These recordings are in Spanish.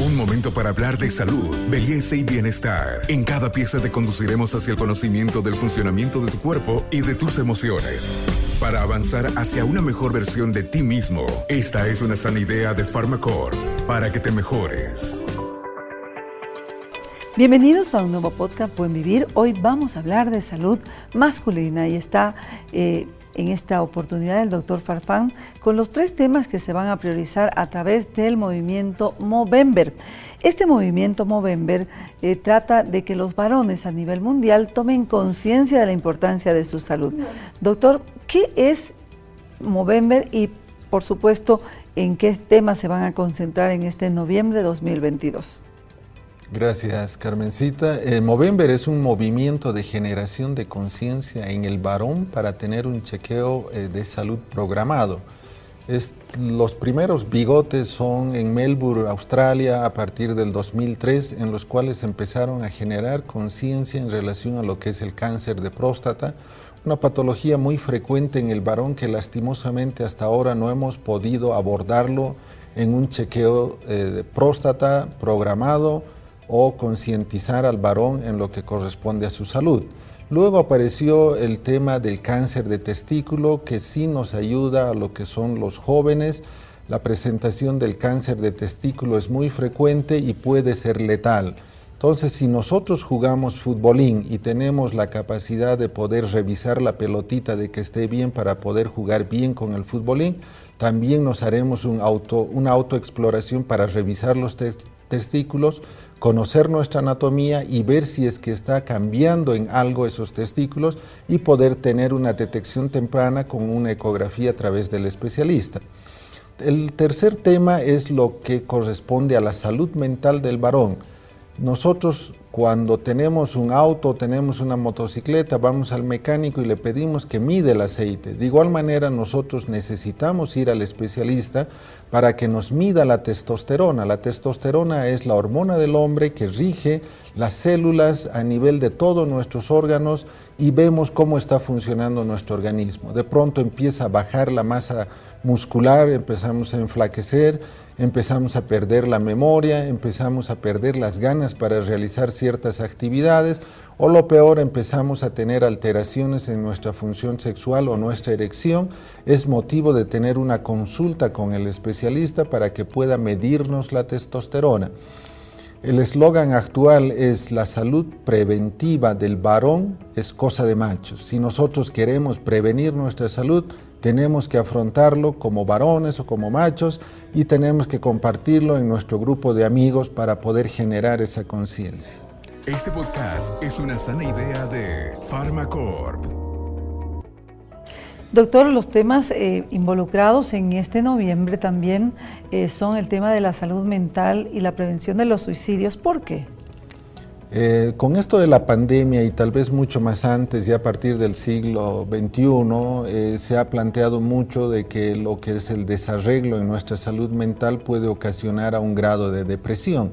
Un momento para hablar de salud, belleza y bienestar. En cada pieza te conduciremos hacia el conocimiento del funcionamiento de tu cuerpo y de tus emociones. Para avanzar hacia una mejor versión de ti mismo, esta es una sana idea de Pharmacore para que te mejores. Bienvenidos a un nuevo podcast Buen Vivir. Hoy vamos a hablar de salud masculina y está eh, en esta oportunidad el doctor Farfán con los tres temas que se van a priorizar a través del movimiento Movember. Este movimiento Movember eh, trata de que los varones a nivel mundial tomen conciencia de la importancia de su salud. Doctor, ¿qué es Movember y por supuesto en qué temas se van a concentrar en este noviembre de 2022? Gracias, Carmencita. Eh, Movember es un movimiento de generación de conciencia en el varón para tener un chequeo eh, de salud programado. los primeros bigotes son en Melbourne, Australia, a partir del 2003, en los cuales empezaron a generar conciencia en relación a lo que es el cáncer de próstata, una patología muy frecuente en el varón que lastimosamente hasta ahora no hemos podido abordarlo en un chequeo eh, de próstata programado o concientizar al varón en lo que corresponde a su salud. Luego apareció el tema del cáncer de testículo, que sí nos ayuda a lo que son los jóvenes. La presentación del cáncer de testículo es muy frecuente y puede ser letal. Entonces, si nosotros jugamos futbolín y tenemos la capacidad de poder revisar la pelotita de que esté bien para poder jugar bien con el futbolín, también nos haremos auto, una autoexploración para revisar los testículos conocer nuestra anatomía y ver si es que está cambiando en algo esos testículos y poder tener una detección temprana con una ecografía a través del especialista. El tercer tema es lo que corresponde a la salud mental del varón. Nosotros cuando tenemos un auto, tenemos una motocicleta, vamos al mecánico y le pedimos que mide el aceite. De igual manera, nosotros necesitamos ir al especialista para que nos mida la testosterona. La testosterona es la hormona del hombre que rige las células a nivel de todos nuestros órganos y vemos cómo está funcionando nuestro organismo. De pronto empieza a bajar la masa muscular, empezamos a enflaquecer, empezamos a perder la memoria, empezamos a perder las ganas para realizar ciertas actividades o lo peor, empezamos a tener alteraciones en nuestra función sexual o nuestra erección, es motivo de tener una consulta con el especialista para que pueda medirnos la testosterona. El eslogan actual es la salud preventiva del varón es cosa de machos. Si nosotros queremos prevenir nuestra salud, tenemos que afrontarlo como varones o como machos y tenemos que compartirlo en nuestro grupo de amigos para poder generar esa conciencia. Este podcast es una sana idea de Pharmacorp. Doctor, los temas eh, involucrados en este noviembre también eh, son el tema de la salud mental y la prevención de los suicidios. ¿Por qué? Eh, con esto de la pandemia y tal vez mucho más antes, ya a partir del siglo XXI, eh, se ha planteado mucho de que lo que es el desarreglo en nuestra salud mental puede ocasionar a un grado de depresión.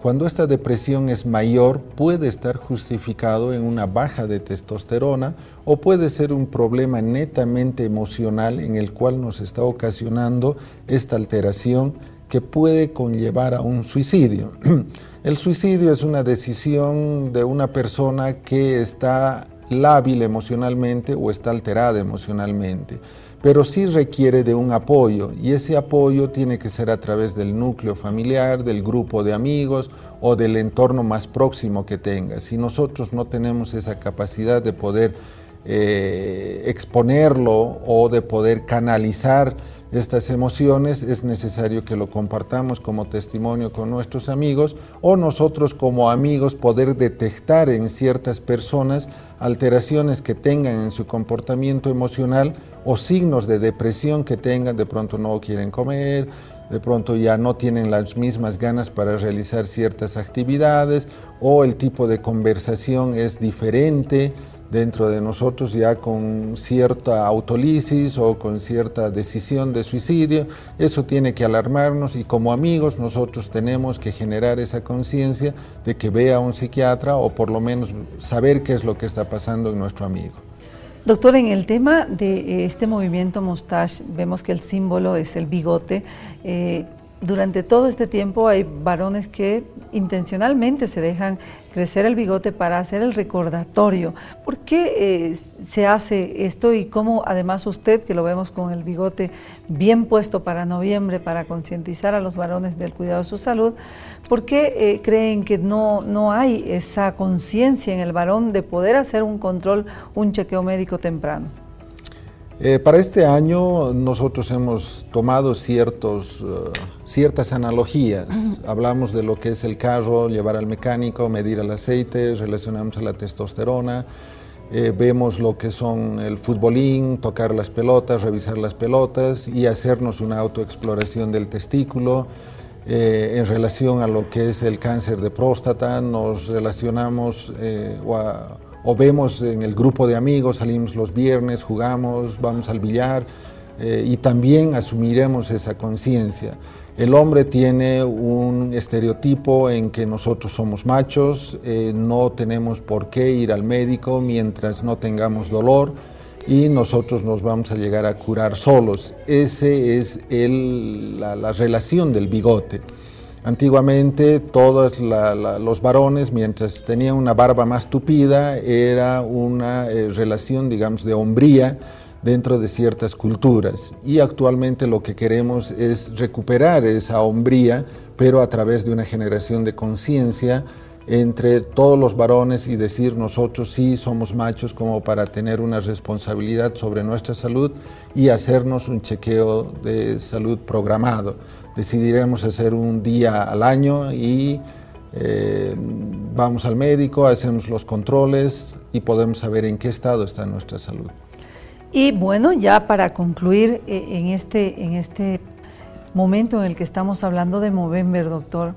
Cuando esta depresión es mayor, puede estar justificado en una baja de testosterona o puede ser un problema netamente emocional en el cual nos está ocasionando esta alteración que puede conllevar a un suicidio. El suicidio es una decisión de una persona que está lábil emocionalmente o está alterada emocionalmente, pero sí requiere de un apoyo y ese apoyo tiene que ser a través del núcleo familiar, del grupo de amigos o del entorno más próximo que tenga. Si nosotros no tenemos esa capacidad de poder eh, exponerlo o de poder canalizar, estas emociones, es necesario que lo compartamos como testimonio con nuestros amigos o nosotros como amigos poder detectar en ciertas personas alteraciones que tengan en su comportamiento emocional o signos de depresión que tengan, de pronto no quieren comer, de pronto ya no tienen las mismas ganas para realizar ciertas actividades o el tipo de conversación es diferente dentro de nosotros ya con cierta autolisis o con cierta decisión de suicidio. Eso tiene que alarmarnos y como amigos nosotros tenemos que generar esa conciencia de que vea a un psiquiatra o por lo menos saber qué es lo que está pasando en nuestro amigo. Doctor, en el tema de eh, este movimiento Mustache, vemos que el símbolo es el bigote. Eh, durante todo este tiempo hay varones que intencionalmente se dejan crecer el bigote para hacer el recordatorio. ¿Por qué eh, se hace esto y cómo además usted, que lo vemos con el bigote bien puesto para noviembre, para concientizar a los varones del cuidado de su salud, ¿por qué eh, creen que no, no hay esa conciencia en el varón de poder hacer un control, un chequeo médico temprano? Eh, para este año nosotros hemos tomado ciertos, eh, ciertas analogías. Hablamos de lo que es el carro, llevar al mecánico, medir el aceite, relacionamos a la testosterona. Eh, vemos lo que son el futbolín, tocar las pelotas, revisar las pelotas y hacernos una autoexploración del testículo. en relación a lo que es el cáncer de próstata, nos relacionamos o a, o vemos en el grupo de amigos, salimos los viernes, jugamos, vamos al billar eh, y también asumiremos esa conciencia. El hombre tiene un estereotipo en que nosotros somos machos, eh, no tenemos por qué ir al médico mientras no tengamos dolor y nosotros nos vamos a llegar a curar solos. Esa es la relación del bigote. Antiguamente todos los varones, mientras tenían una barba más tupida, era una eh, relación, digamos, de hombría dentro de ciertas culturas. Y actualmente lo que queremos es recuperar esa hombría, pero a través de una generación de conciencia entre todos los varones y decir nosotros sí somos machos como para tener una responsabilidad sobre nuestra salud y hacernos un chequeo de salud programado decidiremos hacer un día al año y eh, vamos al médico, hacemos los controles y podemos saber en qué estado está nuestra salud. Y bueno, ya para concluir eh, en, este, en este momento en el que estamos hablando de Movember, doctor,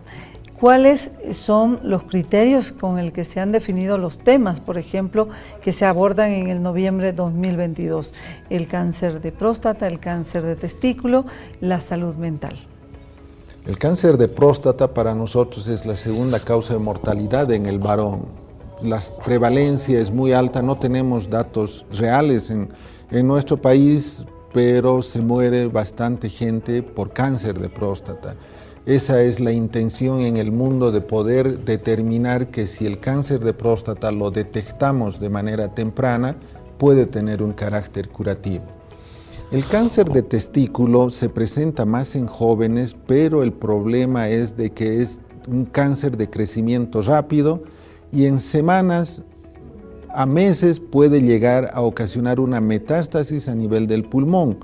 ¿cuáles son los criterios con el que se han definido los temas, por ejemplo, que se abordan en el noviembre 2022? El cáncer de próstata, el cáncer de testículo, la salud mental. El cáncer de próstata para nosotros es la segunda causa de mortalidad en el varón. La prevalencia es muy alta, no tenemos datos reales en, nuestro país, pero se muere bastante gente por cáncer de próstata. Esa es la intención en el mundo de poder determinar que si el cáncer de próstata lo detectamos de manera temprana, puede tener un carácter curativo. El cáncer de testículo se presenta más en jóvenes, pero el problema es de que es un cáncer de crecimiento rápido y en semanas a meses puede llegar a ocasionar una metástasis a nivel del pulmón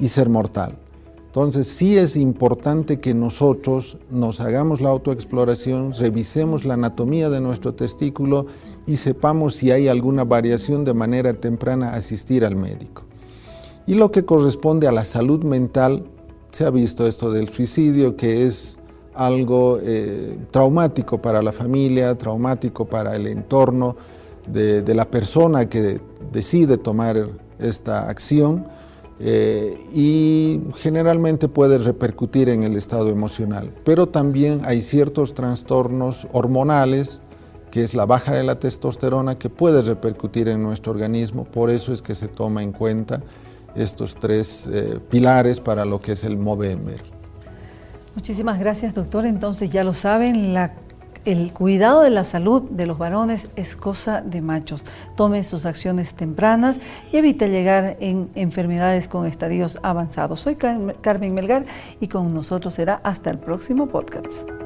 y ser mortal. Entonces sí es importante que nosotros nos hagamos la autoexploración, revisemos la anatomía de nuestro testículo y sepamos si hay alguna variación de manera temprana asistir al médico. Y lo que corresponde a la salud mental, se ha visto esto del suicidio, que es algo eh, traumático para la familia, traumático para el entorno de, la persona que decide tomar esta acción eh, y generalmente puede repercutir en el estado emocional. Pero también hay ciertos trastornos hormonales, que es la baja de la testosterona, que puede repercutir en nuestro organismo, por eso es que se toma en cuenta estos tres eh, pilares para lo que es el Movember. Muchísimas gracias, doctor. Entonces, ya lo saben, el cuidado de la salud de los varones es cosa de machos. Tome sus acciones tempranas y evite llegar en enfermedades con estadios avanzados. Soy Carmen Melgar y con nosotros será hasta el próximo podcast.